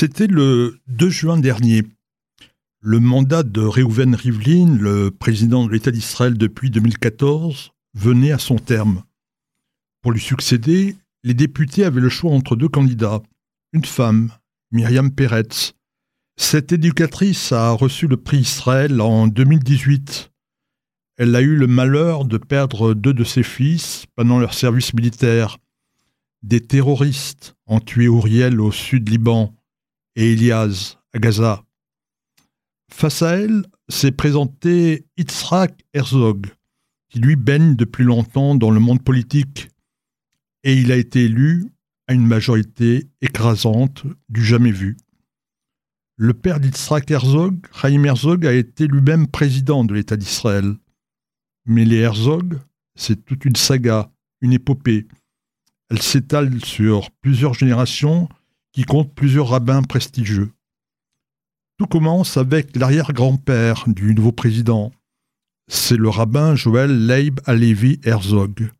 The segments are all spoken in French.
C'était le 2 juin dernier. Le mandat de Reuven Rivlin, le président de l'État d'Israël depuis 2014, venait à son terme. Pour lui succéder, les députés avaient le choix entre deux candidats. Une femme, Myriam Peretz. Cette éducatrice a reçu le prix Israël en 2018. Elle a eu le malheur de perdre deux de ses fils pendant leur service militaire. Des terroristes ont tué Uriel au sud Liban et Elias à Gaza. Face à elle s'est présenté Yitzhak Herzog, qui lui baigne depuis longtemps dans le monde politique, et il a été élu à une majorité écrasante du jamais vu. Le père d'Yitzhak Herzog, Chaim Herzog, a été lui-même président de l'État d'Israël. Mais les Herzog, c'est toute une saga, une épopée. Elle s'étale sur plusieurs générations qui comptent plusieurs rabbins prestigieux. Tout commence avec l'arrière-grand-père du nouveau président. C'est le rabbin Joël Leib Alevi Herzog.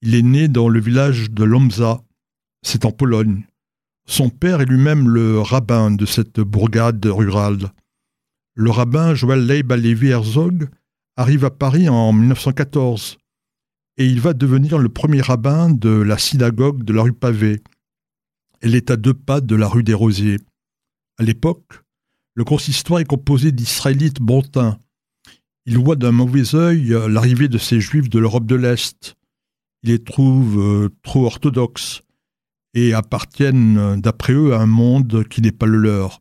Il est né dans le village de Lomza, c'est en Pologne. Son père est lui-même le rabbin de cette bourgade rurale. Le rabbin Joël Leib Alevi Herzog arrive à Paris en 1914 et il va devenir le premier rabbin de la synagogue de la rue Pavée. Elle est à deux pas de la rue des Rosiers. À l'époque, le consistoire est composé d'Israélites bontins. Il voit d'un mauvais œil l'arrivée de ces juifs de l'Europe de l'Est. Il les trouve euh, trop orthodoxes et appartiennent, d'après eux, à un monde qui n'est pas le leur.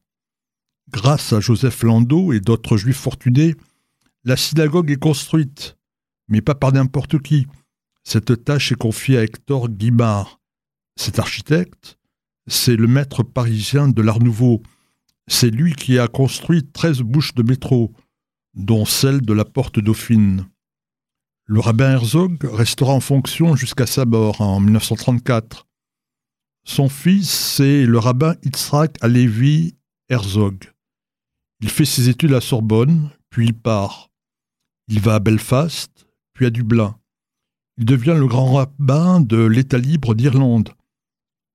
Grâce à Joseph Landau et d'autres juifs fortunés, la synagogue est construite, mais pas par n'importe qui. Cette tâche est confiée à Hector Guimard. Cet architecte, c'est le maître parisien de l'Art Nouveau. C'est lui qui a construit 13 bouches de métro, dont celle de la porte Dauphine. Le rabbin Herzog restera en fonction jusqu'à sa mort en 1934. Son fils, c'est le rabbin Yitzhak Alevi Herzog. Il fait ses études à Sorbonne, puis il part. Il va à Belfast, puis à Dublin. Il devient le grand rabbin de l'État libre d'Irlande.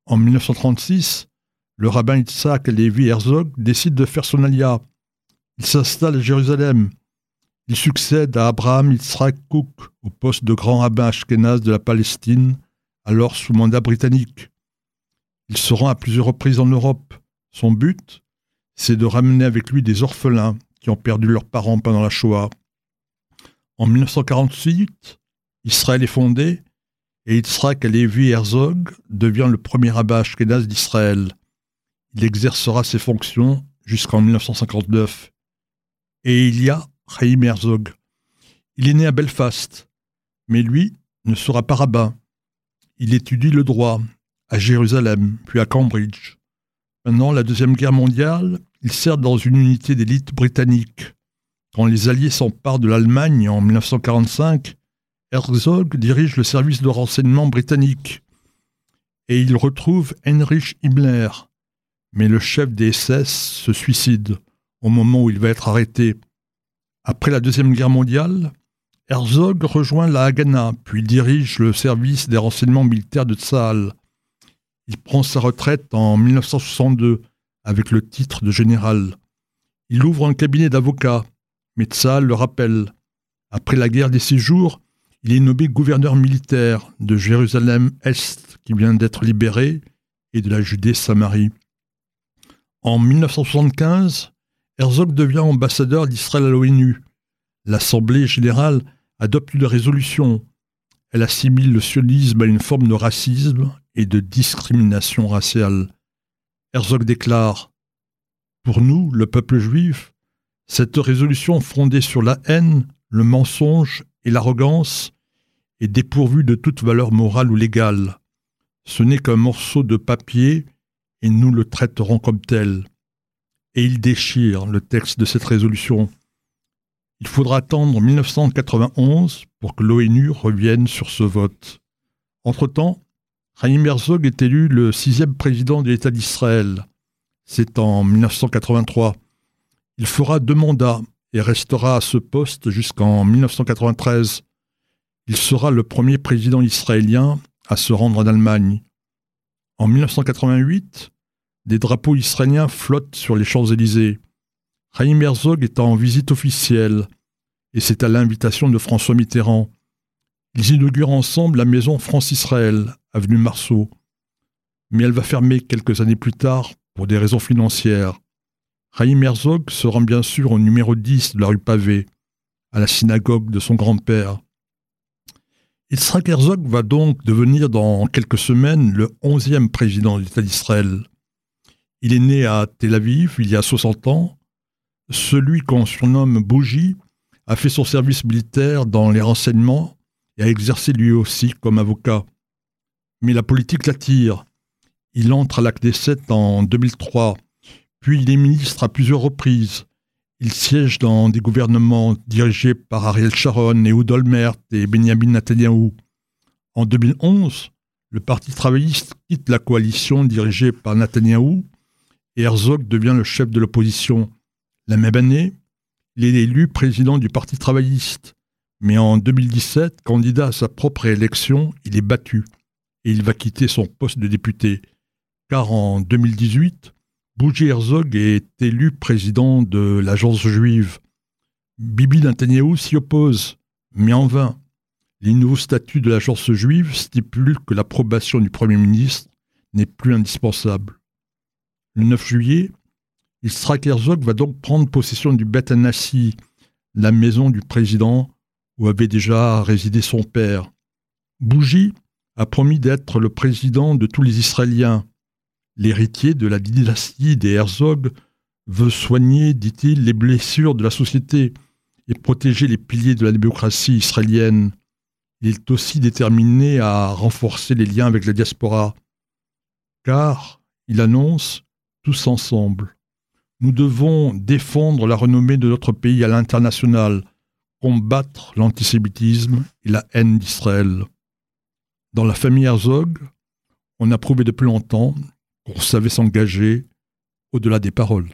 En 1936, le rabbin Yitzhak Levi Herzog décide de faire son alia. Il s'installe à Jérusalem. Il succède à Abraham Yitzhak Cook au poste de grand rabbin ashkénaze de la Palestine, alors sous mandat britannique. Il se rend à plusieurs reprises en Europe. Son but, c'est de ramener avec lui des orphelins qui ont perdu leurs parents pendant la Shoah. En 1948, Israël est fondé et Yitzhak Alevi Herzog devient le premier rabbin ashkénaze d'Israël. Il exercera ses fonctions jusqu'en 1959. Et il y a Chaim Herzog. Il est né à Belfast, mais lui ne sera pas rabbin. Il étudie le droit à Jérusalem, puis à Cambridge. Pendant la Deuxième Guerre mondiale, il sert dans une unité d'élite britannique. Quand les Alliés s'emparent de l'Allemagne en 1945, Herzog dirige le service de renseignement britannique et il retrouve Heinrich Himmler. Mais le chef des SS se suicide au moment où il va être arrêté. Après la Deuxième Guerre mondiale, Herzog rejoint la Haganah, puis dirige le service des renseignements militaires de Tsahal. Il prend sa retraite en 1962 avec le titre de général. Il ouvre un cabinet d'avocats, mais Tsahal le rappelle. Après la guerre des six jours, il est nommé gouverneur militaire de Jérusalem-Est, qui vient d'être libéré, et de la Judée-Samarie. En 1975, Herzog devient ambassadeur d'Israël à l'ONU. L'Assemblée générale adopte une résolution. Elle assimile le sionisme à une forme de racisme et de discrimination raciale. Herzog déclare Pour nous, le peuple juif, cette résolution fondée sur la haine, le mensonge et l'arrogance est dépourvu de toute valeur morale ou légale. Ce n'est qu'un morceau de papier et nous le traiterons comme tel. Et il déchire le texte de cette résolution. Il faudra attendre 1991 pour que l'ONU revienne sur ce vote. Entre-temps, Chaim Herzog est élu le sixième président de l'État d'Israël. C'est en 1983. Il fera deux mandats et restera à ce poste jusqu'en 1993. Il sera le premier président israélien à se rendre en Allemagne. En 1988, des drapeaux israéliens flottent sur les Champs-Élysées. Chaim Herzog est en visite officielle, et c'est à l'invitation de François Mitterrand. Ils inaugurent ensemble la maison France-Israël, avenue Marceau. Mais elle va fermer quelques années plus tard pour des raisons financières. Chaim Herzog se rend bien sûr au numéro 10 de la rue Pavée, à la synagogue de son grand-père. Yitzhak Herzog va donc devenir dans quelques semaines le onzième président de l'État d'Israël. Il est né à Tel Aviv il y a 60 ans. Celui qu'on surnomme Bougie a fait son service militaire dans les renseignements et a exercé lui aussi comme avocat. Mais la politique l'attire. Il entre à la 7 en 2003, puis il est ministre à plusieurs reprises. Il siège dans des gouvernements dirigés par Ariel Sharon et Olmert et Benjamin Netanyahu. En 2011, le Parti travailliste quitte la coalition dirigée par Netanyahu et Herzog devient le chef de l'opposition. La même année, il est élu président du Parti travailliste. Mais en 2017, candidat à sa propre élection, il est battu et il va quitter son poste de député. Car en 2018, Bougie Herzog est élu président de l'agence juive. Bibi Netanyahu s'y oppose, mais en vain. Les nouveaux statuts de l'agence juive stipulent que l'approbation du Premier ministre n'est plus indispensable. Le 9 juillet, Yitzhak Herzog va donc prendre possession du Bet Anassi, la maison du président où avait déjà résidé son père. Bougie a promis d'être le président de tous les Israéliens, L'héritier de la dynastie des Herzog veut soigner, dit-il, les blessures de la société et protéger les piliers de la démocratie israélienne. Il est aussi déterminé à renforcer les liens avec la diaspora. Car, il annonce, tous ensemble, nous devons défendre la renommée de notre pays à l'international, combattre l'antisémitisme et la haine d'Israël. Dans la famille Herzog, on a prouvé depuis longtemps qu'on savait s'engager au-delà des paroles.